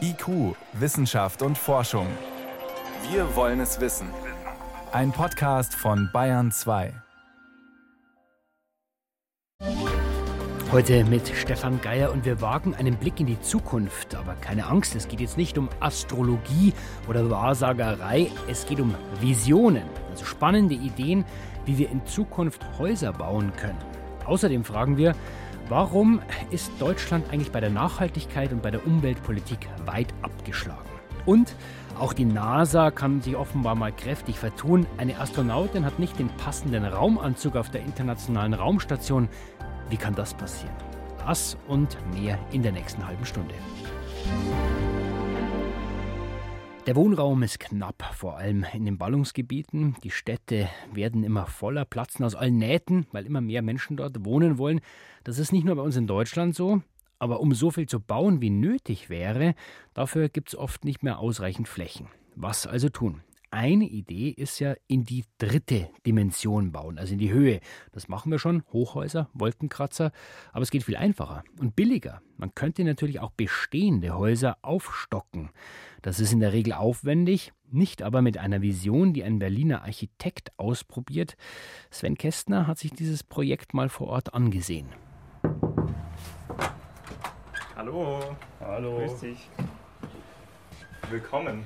IQ, Wissenschaft und Forschung. Wir wollen es wissen. Ein Podcast von Bayern 2. Heute mit Stefan Geier und wir wagen einen Blick in die Zukunft. Aber keine Angst, es geht jetzt nicht um Astrologie oder Wahrsagerei, es geht um Visionen, also spannende Ideen, wie wir in Zukunft Häuser bauen können. Außerdem fragen wir, warum ist Deutschland eigentlich bei der Nachhaltigkeit und bei der Umweltpolitik weit abgeschlagen? Und auch die NASA kann sich offenbar mal kräftig vertun. Eine Astronautin hat nicht den passenden Raumanzug auf der internationalen Raumstation. Wie kann das passieren? Das und mehr in der nächsten halben Stunde. Der Wohnraum ist knapp, vor allem in den Ballungsgebieten. Die Städte werden immer voller, platzen aus allen Nähten, weil immer mehr Menschen dort wohnen wollen. Das ist nicht nur bei uns in Deutschland so, aber um so viel zu bauen, wie nötig wäre, dafür gibt es oft nicht mehr ausreichend Flächen. Was also tun? Eine Idee ist ja in die dritte Dimension bauen, also in die Höhe. Das machen wir schon, Hochhäuser, Wolkenkratzer, aber es geht viel einfacher und billiger. Man könnte natürlich auch bestehende Häuser aufstocken. Das ist in der Regel aufwendig, nicht aber mit einer Vision, die ein Berliner Architekt ausprobiert. Sven Kästner hat sich dieses Projekt mal vor Ort angesehen. Hallo. Hallo. Grüß dich. Willkommen.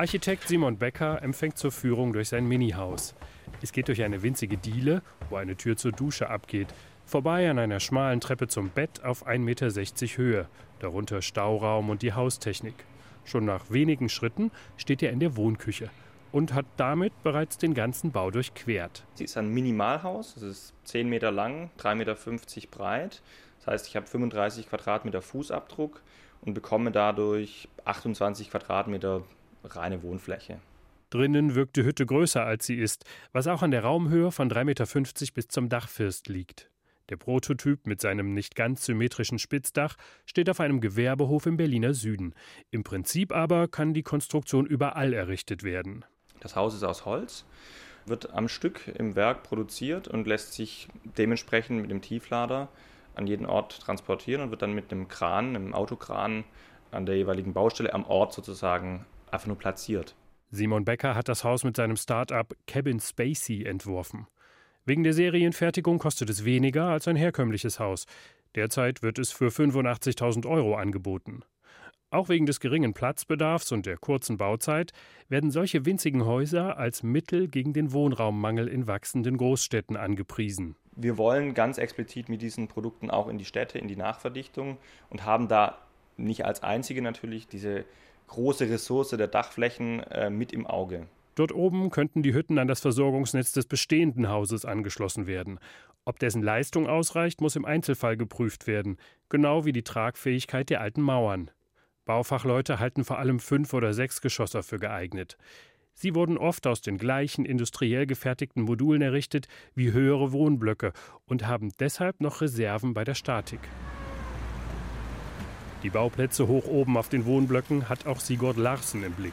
Architekt Simon Becker empfängt zur Führung durch sein Mini-Haus. Es geht durch eine winzige Diele, wo eine Tür zur Dusche abgeht, vorbei an einer schmalen Treppe zum Bett auf 1,60 Meter Höhe, darunter Stauraum und die Haustechnik. Schon nach wenigen Schritten steht er in der Wohnküche und hat damit bereits den ganzen Bau durchquert. Sie ist ein Minimalhaus, es ist 10 Meter lang, 3,50 Meter breit. Das heißt, ich habe 35 Quadratmeter Fußabdruck und bekomme dadurch 28 Quadratmeter reine Wohnfläche. Drinnen wirkt die Hütte größer als sie ist, was auch an der Raumhöhe von 3,50 Meter bis zum Dachfirst liegt. Der Prototyp mit seinem nicht ganz symmetrischen Spitzdach steht auf einem Gewerbehof im Berliner Süden. Im Prinzip aber kann die Konstruktion überall errichtet werden. Das Haus ist aus Holz, wird am Stück im Werk produziert und lässt sich dementsprechend mit dem Tieflader an jeden Ort transportieren und wird dann mit einem Kran, einem Autokran an der jeweiligen Baustelle am Ort sozusagen einfach nur platziert. Simon Becker hat das Haus mit seinem Start-up Cabin Spacey entworfen. Wegen der Serienfertigung kostet es weniger als ein herkömmliches Haus. Derzeit wird es für 85.000 Euro angeboten. Auch wegen des geringen Platzbedarfs und der kurzen Bauzeit werden solche winzigen Häuser als Mittel gegen den Wohnraummangel in wachsenden Großstädten angepriesen. Wir wollen ganz explizit mit diesen Produkten auch in die Städte, in die Nachverdichtung und haben da nicht als einzige natürlich diese große Ressource der Dachflächen äh, mit im Auge. Dort oben könnten die Hütten an das Versorgungsnetz des bestehenden Hauses angeschlossen werden. Ob dessen Leistung ausreicht, muss im Einzelfall geprüft werden, genau wie die Tragfähigkeit der alten Mauern. Baufachleute halten vor allem Fünf- oder Sechsgeschosser für geeignet. Sie wurden oft aus den gleichen industriell gefertigten Modulen errichtet wie höhere Wohnblöcke und haben deshalb noch Reserven bei der Statik. Die Bauplätze hoch oben auf den Wohnblöcken hat auch Sigurd Larsen im Blick.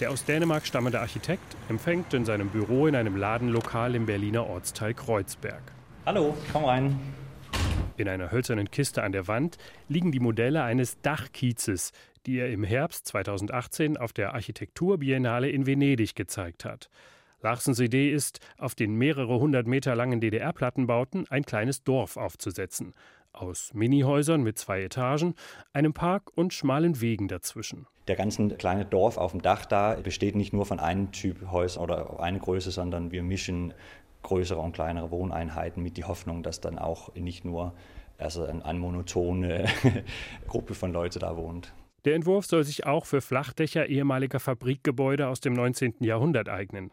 Der aus Dänemark stammende Architekt empfängt in seinem Büro in einem Ladenlokal im Berliner Ortsteil Kreuzberg. Hallo, komm rein. In einer hölzernen Kiste an der Wand liegen die Modelle eines Dachkiezes, die er im Herbst 2018 auf der Architekturbiennale in Venedig gezeigt hat. Larsens Idee ist, auf den mehrere hundert Meter langen DDR-Plattenbauten ein kleines Dorf aufzusetzen aus Minihäusern mit zwei Etagen, einem Park und schmalen Wegen dazwischen. Der ganze kleine Dorf auf dem Dach da besteht nicht nur von einem Typ Häuser oder eine Größe, sondern wir mischen größere und kleinere Wohneinheiten mit die Hoffnung, dass dann auch nicht nur also eine monotone Gruppe von Leuten da wohnt. Der Entwurf soll sich auch für Flachdächer ehemaliger Fabrikgebäude aus dem 19. Jahrhundert eignen.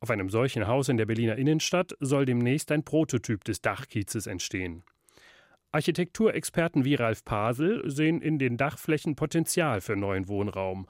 Auf einem solchen Haus in der Berliner Innenstadt soll demnächst ein Prototyp des Dachkiezes entstehen. Architekturexperten wie Ralf Pasel sehen in den Dachflächen Potenzial für neuen Wohnraum.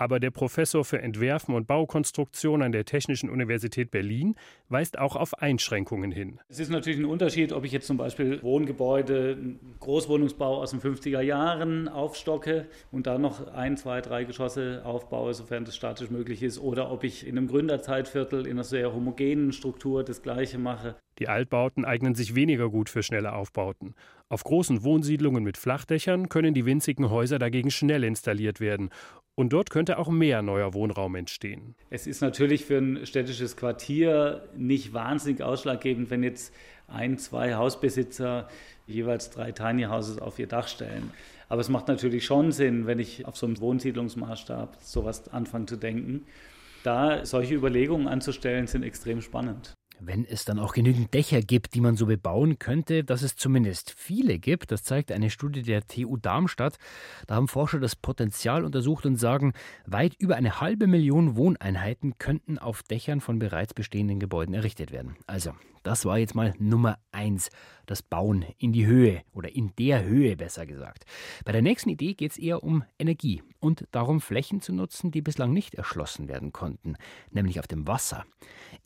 Aber der Professor für Entwerfen und Baukonstruktion an der Technischen Universität Berlin weist auch auf Einschränkungen hin. Es ist natürlich ein Unterschied, ob ich jetzt zum Beispiel Wohngebäude, Großwohnungsbau aus den 50er Jahren aufstocke und da noch ein, zwei, drei Geschosse aufbaue, sofern das statisch möglich ist, oder ob ich in einem Gründerzeitviertel in einer sehr homogenen Struktur das Gleiche mache. Die Altbauten eignen sich weniger gut für schnelle Aufbauten. Auf großen Wohnsiedlungen mit Flachdächern können die winzigen Häuser dagegen schnell installiert werden und dort könnte auch mehr neuer Wohnraum entstehen. Es ist natürlich für ein städtisches Quartier nicht wahnsinnig ausschlaggebend, wenn jetzt ein, zwei Hausbesitzer jeweils drei Tiny Houses auf ihr Dach stellen. Aber es macht natürlich schon Sinn, wenn ich auf so einem Wohnsiedlungsmaßstab sowas anfange zu denken. Da solche Überlegungen anzustellen, sind extrem spannend. Wenn es dann auch genügend Dächer gibt, die man so bebauen könnte, dass es zumindest viele gibt, das zeigt eine Studie der TU Darmstadt. Da haben Forscher das Potenzial untersucht und sagen, weit über eine halbe Million Wohneinheiten könnten auf Dächern von bereits bestehenden Gebäuden errichtet werden. Also, das war jetzt mal Nummer eins, das Bauen in die Höhe oder in der Höhe besser gesagt. Bei der nächsten Idee geht es eher um Energie und darum, Flächen zu nutzen, die bislang nicht erschlossen werden konnten, nämlich auf dem Wasser.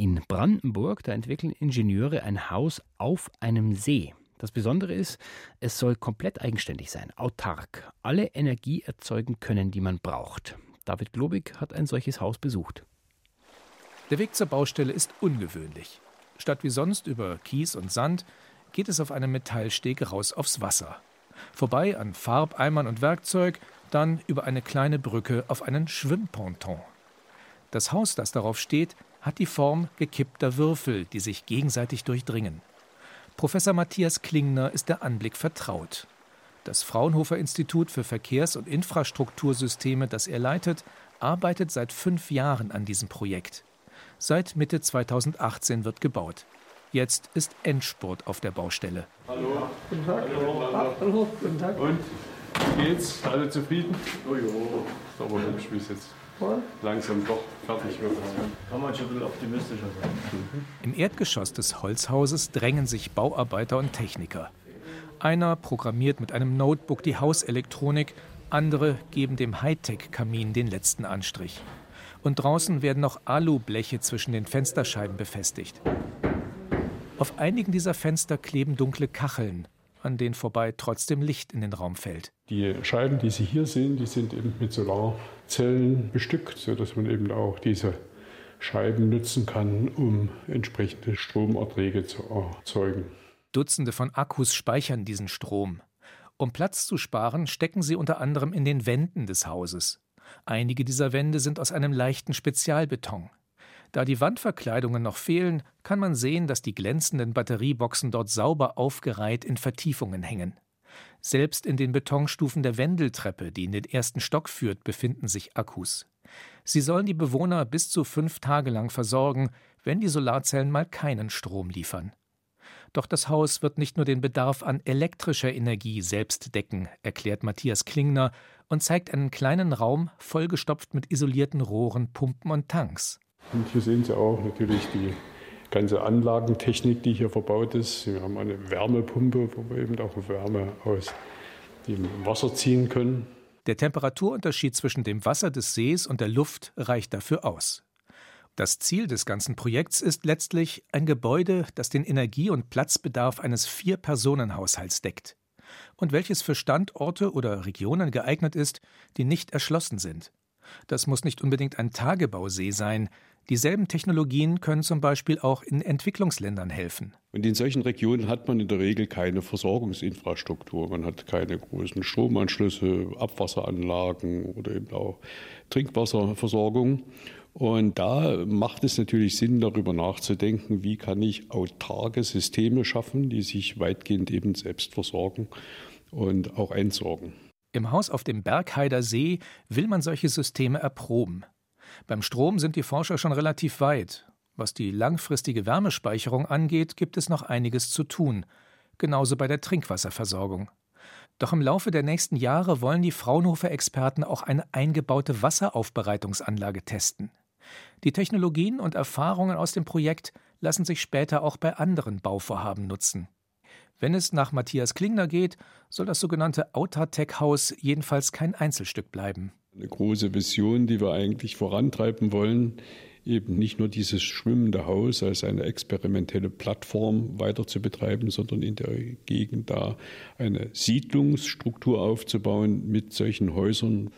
In Brandenburg, da entwickeln Ingenieure ein Haus auf einem See. Das Besondere ist, es soll komplett eigenständig sein, autark, alle Energie erzeugen können, die man braucht. David Globig hat ein solches Haus besucht. Der Weg zur Baustelle ist ungewöhnlich. Statt wie sonst über Kies und Sand geht es auf einem Metallsteg raus aufs Wasser. Vorbei an Farbeimern und Werkzeug, dann über eine kleine Brücke auf einen Schwimmponton. Das Haus, das darauf steht, hat die Form gekippter Würfel, die sich gegenseitig durchdringen. Professor Matthias Klingner ist der Anblick vertraut. Das Fraunhofer Institut für Verkehrs- und Infrastruktursysteme, das er leitet, arbeitet seit fünf Jahren an diesem Projekt. Seit Mitte 2018 wird gebaut. Jetzt ist Endspurt auf der Baustelle. Hallo. Guten Tag. Hallo. Ah, hallo. Guten Tag. Und wie geht's? Alle zufrieden? Oh jo. Ist aber hübsch, wie es jetzt langsam doch fertig wird. Kann man schon ein bisschen optimistischer sein. Im Erdgeschoss des Holzhauses drängen sich Bauarbeiter und Techniker. Einer programmiert mit einem Notebook die Hauselektronik, andere geben dem Hightech-Kamin den letzten Anstrich. Und draußen werden noch Alubleche zwischen den Fensterscheiben befestigt. Auf einigen dieser Fenster kleben dunkle Kacheln, an denen vorbei trotzdem Licht in den Raum fällt. Die Scheiben, die Sie hier sehen, die sind eben mit Solarzellen bestückt, sodass man eben auch diese Scheiben nutzen kann, um entsprechende Stromerträge zu erzeugen. Dutzende von Akkus speichern diesen Strom. Um Platz zu sparen, stecken sie unter anderem in den Wänden des Hauses. Einige dieser Wände sind aus einem leichten Spezialbeton. Da die Wandverkleidungen noch fehlen, kann man sehen, dass die glänzenden Batterieboxen dort sauber aufgereiht in Vertiefungen hängen. Selbst in den Betonstufen der Wendeltreppe, die in den ersten Stock führt, befinden sich Akkus. Sie sollen die Bewohner bis zu fünf Tage lang versorgen, wenn die Solarzellen mal keinen Strom liefern. Doch das Haus wird nicht nur den Bedarf an elektrischer Energie selbst decken, erklärt Matthias Klingner und zeigt einen kleinen Raum vollgestopft mit isolierten Rohren, Pumpen und Tanks. Und hier sehen Sie auch natürlich die ganze Anlagentechnik, die hier verbaut ist. Wir haben eine Wärmepumpe, wo wir eben auch Wärme aus dem Wasser ziehen können. Der Temperaturunterschied zwischen dem Wasser des Sees und der Luft reicht dafür aus. Das Ziel des ganzen Projekts ist letztlich ein Gebäude, das den Energie- und Platzbedarf eines Vier-Personen-Haushalts deckt und welches für Standorte oder Regionen geeignet ist, die nicht erschlossen sind. Das muss nicht unbedingt ein Tagebausee sein, Dieselben Technologien können zum Beispiel auch in Entwicklungsländern helfen. Und in solchen Regionen hat man in der Regel keine Versorgungsinfrastruktur. Man hat keine großen Stromanschlüsse, Abwasseranlagen oder eben auch Trinkwasserversorgung. Und da macht es natürlich Sinn, darüber nachzudenken, wie kann ich autarke Systeme schaffen, die sich weitgehend eben selbst versorgen und auch entsorgen. Im Haus auf dem Bergheider See will man solche Systeme erproben. Beim Strom sind die Forscher schon relativ weit. Was die langfristige Wärmespeicherung angeht, gibt es noch einiges zu tun. Genauso bei der Trinkwasserversorgung. Doch im Laufe der nächsten Jahre wollen die Fraunhofer-Experten auch eine eingebaute Wasseraufbereitungsanlage testen. Die Technologien und Erfahrungen aus dem Projekt lassen sich später auch bei anderen Bauvorhaben nutzen. Wenn es nach Matthias Klingner geht, soll das sogenannte Outertech-Haus jedenfalls kein Einzelstück bleiben. Eine große Vision, die wir eigentlich vorantreiben wollen, eben nicht nur dieses schwimmende Haus als eine experimentelle Plattform weiter zu betreiben, sondern in der Gegend da eine Siedlungsstruktur aufzubauen mit solchen Häusern.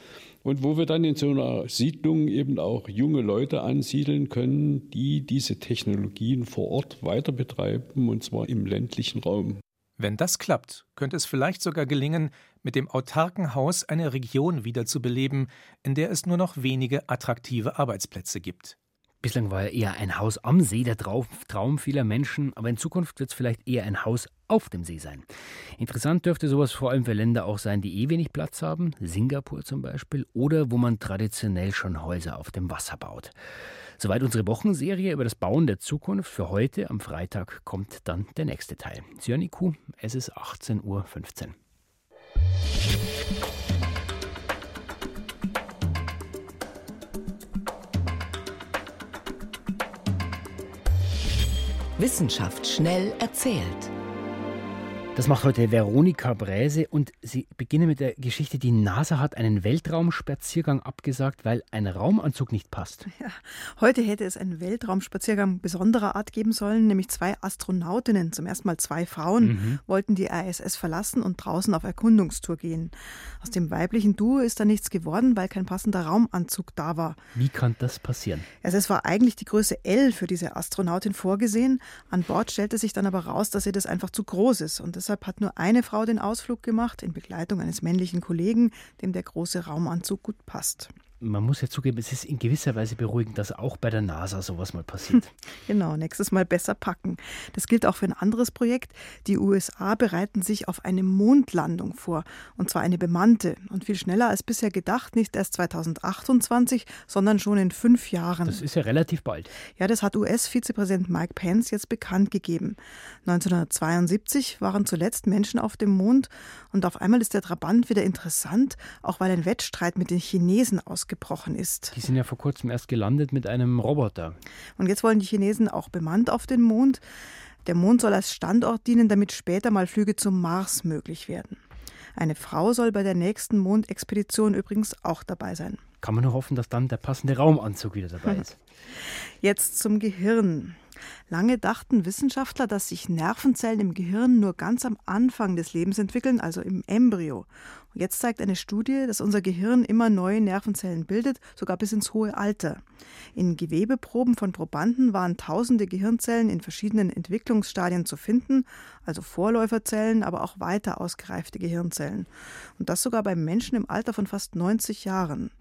Und wo wir dann in so einer Siedlung eben auch junge Leute ansiedeln können, die diese Technologien vor Ort weiter betreiben, und zwar im ländlichen Raum. Wenn das klappt, könnte es vielleicht sogar gelingen, mit dem autarken Haus eine Region wiederzubeleben, in der es nur noch wenige attraktive Arbeitsplätze gibt. Bislang war ja eher ein Haus am See der Traum vieler Menschen, aber in Zukunft wird es vielleicht eher ein Haus auf dem See sein. Interessant dürfte sowas vor allem für Länder auch sein, die eh wenig Platz haben, Singapur zum Beispiel, oder wo man traditionell schon Häuser auf dem Wasser baut. Soweit unsere Wochenserie über das Bauen der Zukunft. Für heute am Freitag kommt dann der nächste Teil. Sioniku, es ist 18.15 Uhr. Wissenschaft schnell erzählt. Das macht heute Veronika Bräse und sie beginnen mit der Geschichte, die NASA hat einen Weltraumspaziergang abgesagt, weil ein Raumanzug nicht passt. Ja, heute hätte es einen Weltraumspaziergang besonderer Art geben sollen, nämlich zwei Astronautinnen, zum ersten Mal zwei Frauen, mhm. wollten die ISS verlassen und draußen auf Erkundungstour gehen. Aus dem weiblichen Duo ist da nichts geworden, weil kein passender Raumanzug da war. Wie kann das passieren? Also es war eigentlich die Größe L für diese Astronautin vorgesehen. An Bord stellte sich dann aber raus, dass ihr das einfach zu groß ist und Deshalb hat nur eine Frau den Ausflug gemacht, in Begleitung eines männlichen Kollegen, dem der große Raumanzug gut passt man muss ja zugeben, es ist in gewisser Weise beruhigend, dass auch bei der NASA sowas mal passiert. Genau, nächstes Mal besser packen. Das gilt auch für ein anderes Projekt. Die USA bereiten sich auf eine Mondlandung vor, und zwar eine bemannte und viel schneller als bisher gedacht, nicht erst 2028, sondern schon in fünf Jahren. Das ist ja relativ bald. Ja, das hat US-Vizepräsident Mike Pence jetzt bekannt gegeben. 1972 waren zuletzt Menschen auf dem Mond und auf einmal ist der Trabant wieder interessant, auch weil ein Wettstreit mit den Chinesen ausgegangen ausgebrochen ist. Die sind ja vor kurzem erst gelandet mit einem Roboter. Und jetzt wollen die Chinesen auch bemannt auf den Mond. Der Mond soll als Standort dienen, damit später mal Flüge zum Mars möglich werden. Eine Frau soll bei der nächsten Mondexpedition übrigens auch dabei sein. Kann man nur hoffen, dass dann der passende Raumanzug wieder dabei ist. Jetzt zum Gehirn. Lange dachten Wissenschaftler, dass sich Nervenzellen im Gehirn nur ganz am Anfang des Lebens entwickeln, also im Embryo. Jetzt zeigt eine Studie, dass unser Gehirn immer neue Nervenzellen bildet, sogar bis ins hohe Alter. In Gewebeproben von Probanden waren tausende Gehirnzellen in verschiedenen Entwicklungsstadien zu finden, also Vorläuferzellen, aber auch weiter ausgereifte Gehirnzellen. Und das sogar bei Menschen im Alter von fast 90 Jahren.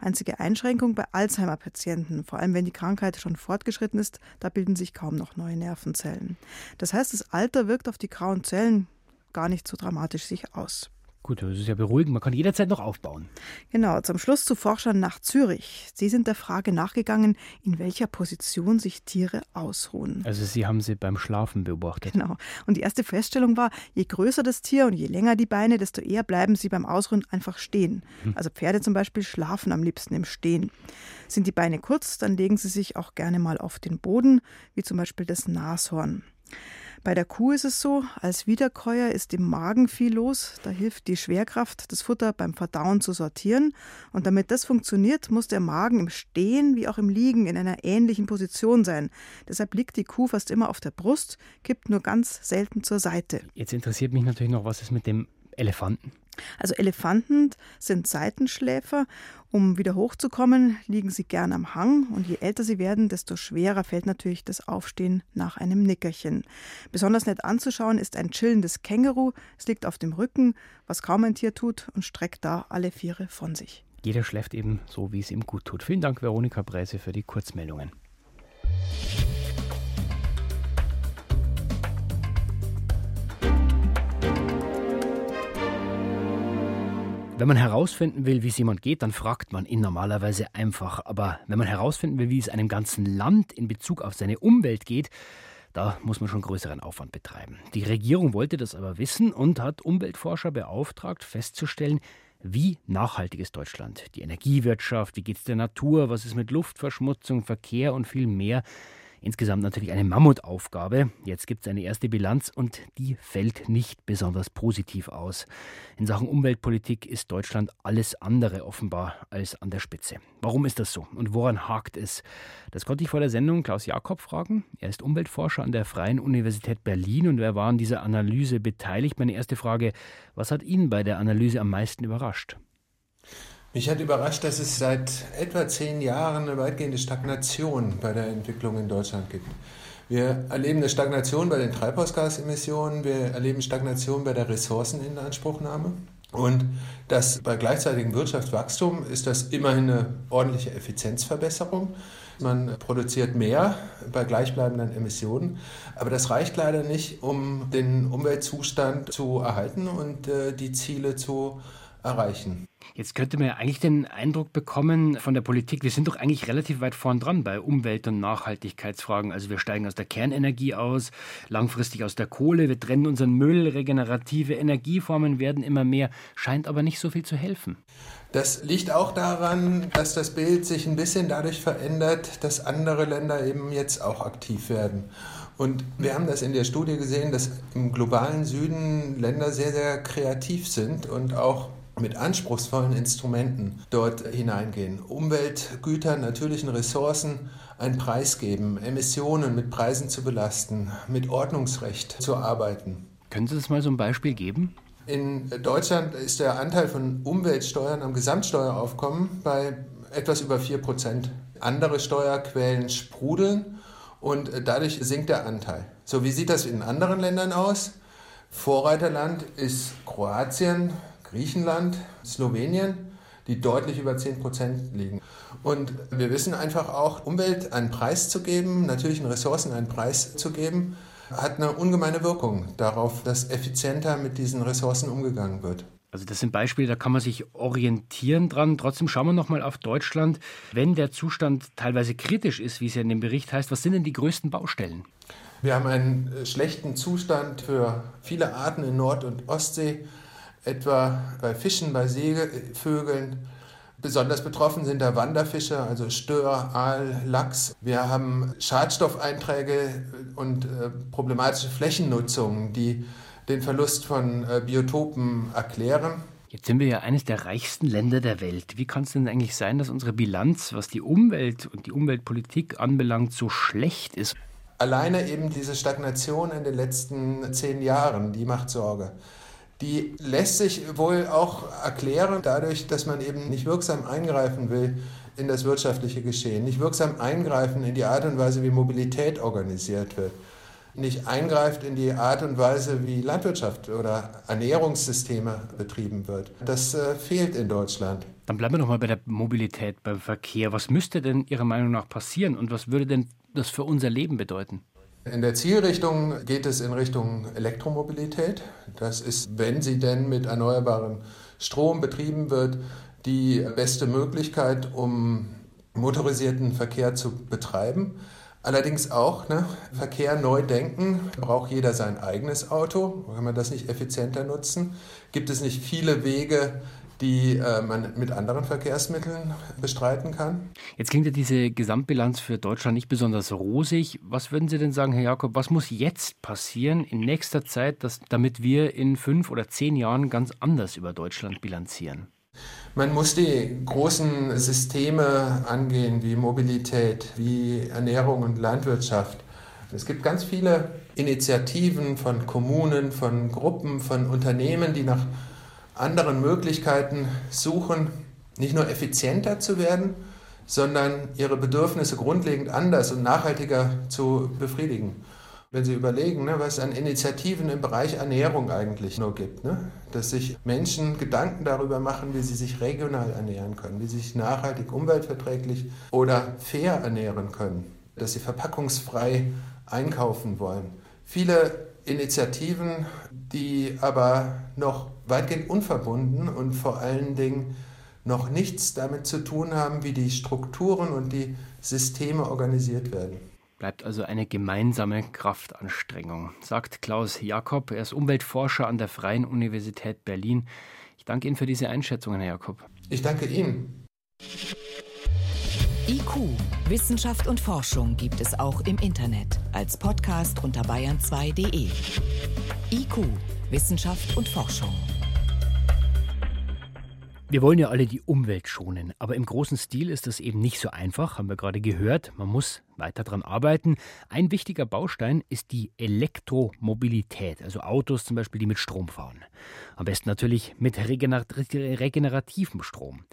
Einzige Einschränkung bei Alzheimer-Patienten, vor allem wenn die Krankheit schon fortgeschritten ist, da bilden sich kaum noch neue Nervenzellen. Das heißt, das Alter wirkt auf die grauen Zellen gar nicht so dramatisch sich aus. Gut, das ist ja beruhigend. Man kann jederzeit noch aufbauen. Genau, zum Schluss zu Forschern nach Zürich. Sie sind der Frage nachgegangen, in welcher Position sich Tiere ausruhen. Also Sie haben sie beim Schlafen beobachtet. Genau. Und die erste Feststellung war, je größer das Tier und je länger die Beine, desto eher bleiben sie beim Ausruhen einfach stehen. Hm. Also Pferde zum Beispiel schlafen am liebsten im Stehen. Sind die Beine kurz, dann legen sie sich auch gerne mal auf den Boden, wie zum Beispiel das Nashorn. Bei der Kuh ist es so, als Wiederkäuer ist im Magen viel los. Da hilft die Schwerkraft, das Futter beim Verdauen zu sortieren. Und damit das funktioniert, muss der Magen im Stehen wie auch im Liegen in einer ähnlichen Position sein. Deshalb liegt die Kuh fast immer auf der Brust, kippt nur ganz selten zur Seite. Jetzt interessiert mich natürlich noch, was ist mit dem Elefanten? Also Elefanten sind Seitenschläfer. Um wieder hochzukommen, liegen sie gern am Hang und je älter sie werden, desto schwerer fällt natürlich das Aufstehen nach einem Nickerchen. Besonders nett anzuschauen ist ein chillendes Känguru. Es liegt auf dem Rücken, was kaum ein Tier tut, und streckt da alle Viere von sich. Jeder schläft eben so, wie es ihm gut tut. Vielen Dank, Veronika Bräse, für die Kurzmeldungen. Wenn man herausfinden will, wie es jemand geht, dann fragt man ihn normalerweise einfach. Aber wenn man herausfinden will, wie es einem ganzen Land in Bezug auf seine Umwelt geht, da muss man schon größeren Aufwand betreiben. Die Regierung wollte das aber wissen und hat Umweltforscher beauftragt, festzustellen, wie nachhaltig ist Deutschland? Die Energiewirtschaft, wie geht es der Natur, was ist mit Luftverschmutzung, Verkehr und viel mehr. Insgesamt natürlich eine Mammutaufgabe. Jetzt gibt es eine erste Bilanz und die fällt nicht besonders positiv aus. In Sachen Umweltpolitik ist Deutschland alles andere offenbar als an der Spitze. Warum ist das so und woran hakt es? Das konnte ich vor der Sendung Klaus Jakob fragen. Er ist Umweltforscher an der Freien Universität Berlin und er war an dieser Analyse beteiligt. Meine erste Frage, was hat ihn bei der Analyse am meisten überrascht? Mich hat überrascht, dass es seit etwa zehn Jahren eine weitgehende Stagnation bei der Entwicklung in Deutschland gibt. Wir erleben eine Stagnation bei den Treibhausgasemissionen, wir erleben Stagnation bei der Ressourceninanspruchnahme. Und das bei gleichzeitigem Wirtschaftswachstum ist das immerhin eine ordentliche Effizienzverbesserung. Man produziert mehr bei gleichbleibenden Emissionen, aber das reicht leider nicht, um den Umweltzustand zu erhalten und äh, die Ziele zu erreichen. Jetzt könnte man ja eigentlich den Eindruck bekommen von der Politik, wir sind doch eigentlich relativ weit vorn dran bei Umwelt- und Nachhaltigkeitsfragen. Also wir steigen aus der Kernenergie aus, langfristig aus der Kohle, wir trennen unseren Müll, regenerative Energieformen werden immer mehr, scheint aber nicht so viel zu helfen. Das liegt auch daran, dass das Bild sich ein bisschen dadurch verändert, dass andere Länder eben jetzt auch aktiv werden. Und wir haben das in der Studie gesehen, dass im globalen Süden Länder sehr, sehr kreativ sind und auch mit anspruchsvollen Instrumenten dort hineingehen. Umweltgütern, natürlichen Ressourcen einen Preis geben, Emissionen mit Preisen zu belasten, mit Ordnungsrecht zu arbeiten. Können Sie das mal so ein Beispiel geben? In Deutschland ist der Anteil von Umweltsteuern am Gesamtsteueraufkommen bei etwas über 4 Prozent. Andere Steuerquellen sprudeln und dadurch sinkt der Anteil. So, wie sieht das in anderen Ländern aus? Vorreiterland ist Kroatien, Griechenland, Slowenien, die deutlich über 10 Prozent liegen. Und wir wissen einfach auch, Umwelt einen Preis zu geben, natürlichen Ressourcen einen Preis zu geben, hat eine ungemeine Wirkung darauf, dass effizienter mit diesen Ressourcen umgegangen wird. Also das sind Beispiele, da kann man sich orientieren dran. Trotzdem schauen wir noch mal auf Deutschland. Wenn der Zustand teilweise kritisch ist, wie es ja in dem Bericht heißt, was sind denn die größten Baustellen? Wir haben einen schlechten Zustand für viele Arten in Nord- und Ostsee etwa bei Fischen, bei Seevögeln. Besonders betroffen sind da Wanderfische, also Stör, Aal, Lachs. Wir haben Schadstoffeinträge und äh, problematische Flächennutzungen, die den Verlust von äh, Biotopen erklären. Jetzt sind wir ja eines der reichsten Länder der Welt. Wie kann es denn eigentlich sein, dass unsere Bilanz, was die Umwelt und die Umweltpolitik anbelangt, so schlecht ist? Alleine eben diese Stagnation in den letzten zehn Jahren, die macht Sorge die lässt sich wohl auch erklären dadurch, dass man eben nicht wirksam eingreifen will in das wirtschaftliche Geschehen, nicht wirksam eingreifen in die Art und Weise, wie Mobilität organisiert wird, nicht eingreift in die Art und Weise, wie Landwirtschaft oder Ernährungssysteme betrieben wird. Das äh, fehlt in Deutschland. Dann bleiben wir noch mal bei der Mobilität, beim Verkehr. Was müsste denn Ihrer Meinung nach passieren und was würde denn das für unser Leben bedeuten? In der Zielrichtung geht es in Richtung Elektromobilität. Das ist, wenn sie denn mit erneuerbarem Strom betrieben wird, die beste Möglichkeit, um motorisierten Verkehr zu betreiben. Allerdings auch ne, Verkehr neu denken. Braucht jeder sein eigenes Auto? Kann man das nicht effizienter nutzen? Gibt es nicht viele Wege, die äh, man mit anderen Verkehrsmitteln bestreiten kann. Jetzt klingt ja diese Gesamtbilanz für Deutschland nicht besonders rosig. Was würden Sie denn sagen, Herr Jakob, was muss jetzt passieren in nächster Zeit, dass, damit wir in fünf oder zehn Jahren ganz anders über Deutschland bilanzieren? Man muss die großen Systeme angehen, wie Mobilität, wie Ernährung und Landwirtschaft. Es gibt ganz viele Initiativen von Kommunen, von Gruppen, von Unternehmen, die nach anderen Möglichkeiten suchen, nicht nur effizienter zu werden, sondern ihre Bedürfnisse grundlegend anders und nachhaltiger zu befriedigen. Wenn Sie überlegen, ne, was es an Initiativen im Bereich Ernährung eigentlich nur gibt, ne? dass sich Menschen Gedanken darüber machen, wie sie sich regional ernähren können, wie sie sich nachhaltig, umweltverträglich oder fair ernähren können, dass sie verpackungsfrei einkaufen wollen. Viele Initiativen, die aber noch weitgehend unverbunden und vor allen Dingen noch nichts damit zu tun haben, wie die Strukturen und die Systeme organisiert werden. Bleibt also eine gemeinsame Kraftanstrengung, sagt Klaus Jakob. Er ist Umweltforscher an der Freien Universität Berlin. Ich danke Ihnen für diese Einschätzungen, Herr Jakob. Ich danke Ihnen. IQ, Wissenschaft und Forschung gibt es auch im Internet als Podcast unter bayern2.de. IQ, Wissenschaft und Forschung. Wir wollen ja alle die Umwelt schonen, aber im großen Stil ist das eben nicht so einfach, haben wir gerade gehört. Man muss weiter daran arbeiten. Ein wichtiger Baustein ist die Elektromobilität, also Autos zum Beispiel, die mit Strom fahren. Am besten natürlich mit regenerativem Strom.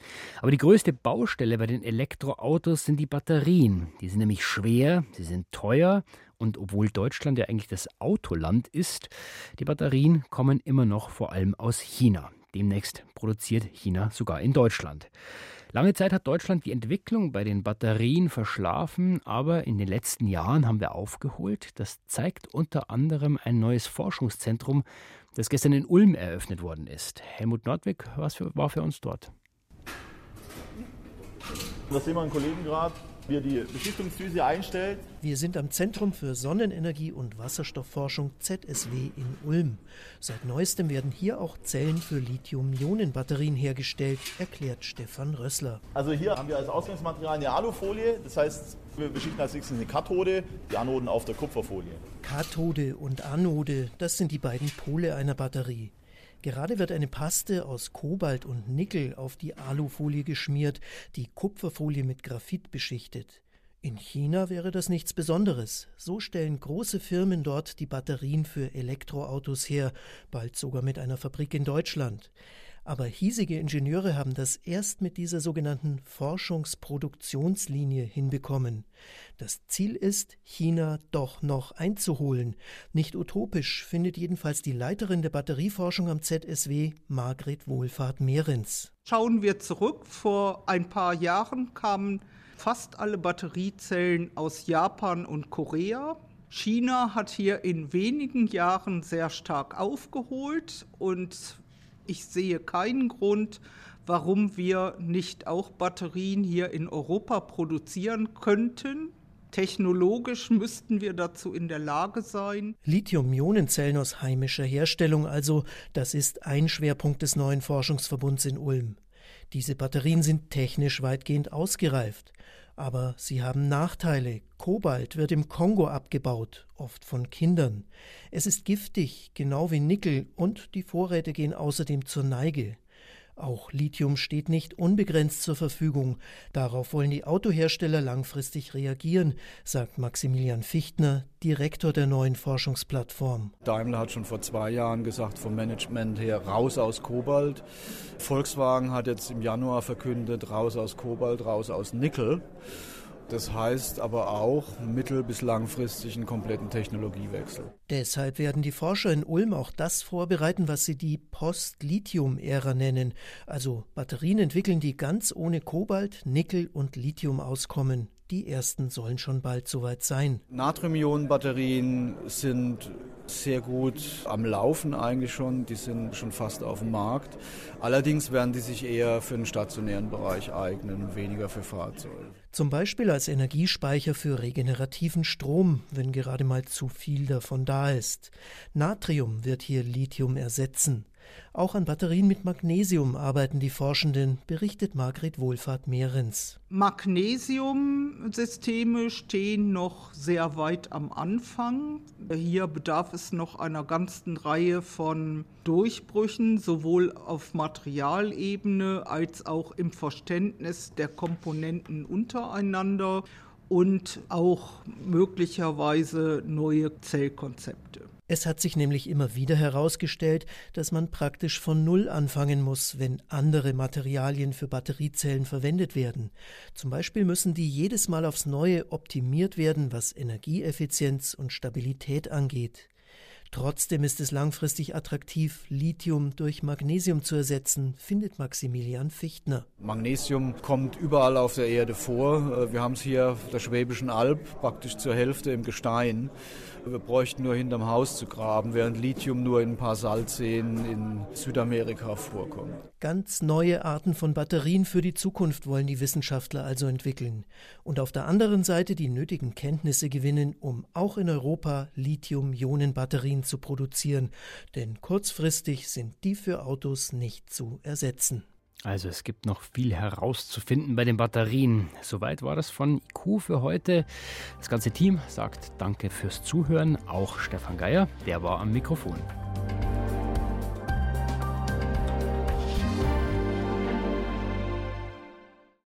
Aber die größte Baustelle bei den Elektroautos sind die Batterien. Die sind nämlich schwer, sie sind teuer und obwohl Deutschland ja eigentlich das Autoland ist, die Batterien kommen immer noch vor allem aus China. Demnächst produziert China sogar in Deutschland. Lange Zeit hat Deutschland die Entwicklung bei den Batterien verschlafen, aber in den letzten Jahren haben wir aufgeholt. Das zeigt unter anderem ein neues Forschungszentrum, das gestern in Ulm eröffnet worden ist. Helmut Nordwig war für uns dort. Da sehen wir einen Kollegen gerade, wie er die Beschichtungsdüse einstellt. Wir sind am Zentrum für Sonnenenergie und Wasserstoffforschung ZSW in Ulm. Seit neuestem werden hier auch Zellen für Lithium-Ionen-Batterien hergestellt, erklärt Stefan Rössler. Also hier haben wir als Ausgangsmaterial eine Alufolie, das heißt, wir beschichten als nächstes eine Kathode, die Anoden auf der Kupferfolie. Kathode und Anode, das sind die beiden Pole einer Batterie. Gerade wird eine Paste aus Kobalt und Nickel auf die Alufolie geschmiert, die Kupferfolie mit Graphit beschichtet. In China wäre das nichts Besonderes. So stellen große Firmen dort die Batterien für Elektroautos her, bald sogar mit einer Fabrik in Deutschland. Aber hiesige Ingenieure haben das erst mit dieser sogenannten Forschungsproduktionslinie hinbekommen. Das Ziel ist, China doch noch einzuholen. Nicht utopisch findet jedenfalls die Leiterin der Batterieforschung am ZSW, Margret Wohlfahrt Mehrens. Schauen wir zurück. Vor ein paar Jahren kamen fast alle Batteriezellen aus Japan und Korea. China hat hier in wenigen Jahren sehr stark aufgeholt und ich sehe keinen Grund, warum wir nicht auch Batterien hier in Europa produzieren könnten. Technologisch müssten wir dazu in der Lage sein. Lithium-Ionenzellen aus heimischer Herstellung also, das ist ein Schwerpunkt des neuen Forschungsverbunds in Ulm. Diese Batterien sind technisch weitgehend ausgereift. Aber sie haben Nachteile. Kobalt wird im Kongo abgebaut, oft von Kindern. Es ist giftig, genau wie Nickel, und die Vorräte gehen außerdem zur Neige. Auch Lithium steht nicht unbegrenzt zur Verfügung. Darauf wollen die Autohersteller langfristig reagieren, sagt Maximilian Fichtner, Direktor der neuen Forschungsplattform. Daimler hat schon vor zwei Jahren gesagt, vom Management her raus aus Kobalt. Volkswagen hat jetzt im Januar verkündet, raus aus Kobalt, raus aus Nickel. Das heißt aber auch mittel- bis langfristig einen kompletten Technologiewechsel. Deshalb werden die Forscher in Ulm auch das vorbereiten, was sie die Post-Lithium-Ära nennen, also Batterien entwickeln, die ganz ohne Kobalt, Nickel und Lithium auskommen. Die ersten sollen schon bald soweit sein. Natrium-Ionen-Batterien sind sehr gut am Laufen eigentlich schon. Die sind schon fast auf dem Markt. Allerdings werden die sich eher für den stationären Bereich eignen und weniger für Fahrzeuge. Zum Beispiel als Energiespeicher für regenerativen Strom, wenn gerade mal zu viel davon da ist. Natrium wird hier Lithium ersetzen. Auch an Batterien mit Magnesium arbeiten die Forschenden, berichtet Margret Wohlfahrt Mehrens. Magnesiumsysteme stehen noch sehr weit am Anfang. Hier bedarf es noch einer ganzen Reihe von Durchbrüchen, sowohl auf Materialebene als auch im Verständnis der Komponenten untereinander und auch möglicherweise neue Zellkonzepte. Es hat sich nämlich immer wieder herausgestellt, dass man praktisch von Null anfangen muss, wenn andere Materialien für Batteriezellen verwendet werden. Zum Beispiel müssen die jedes Mal aufs Neue optimiert werden, was Energieeffizienz und Stabilität angeht. Trotzdem ist es langfristig attraktiv, Lithium durch Magnesium zu ersetzen, findet Maximilian Fichtner. Magnesium kommt überall auf der Erde vor. Wir haben es hier auf der Schwäbischen Alb praktisch zur Hälfte im Gestein. Wir bräuchten nur hinterm Haus zu graben, während Lithium nur in ein paar Salzseen in Südamerika vorkommt. Ganz neue Arten von Batterien für die Zukunft wollen die Wissenschaftler also entwickeln. Und auf der anderen Seite die nötigen Kenntnisse gewinnen, um auch in Europa Lithium-Ionen-Batterien zu produzieren. Denn kurzfristig sind die für Autos nicht zu ersetzen. Also es gibt noch viel herauszufinden bei den Batterien. Soweit war das von IQ für heute. Das ganze Team sagt Danke fürs Zuhören. Auch Stefan Geier, der war am Mikrofon.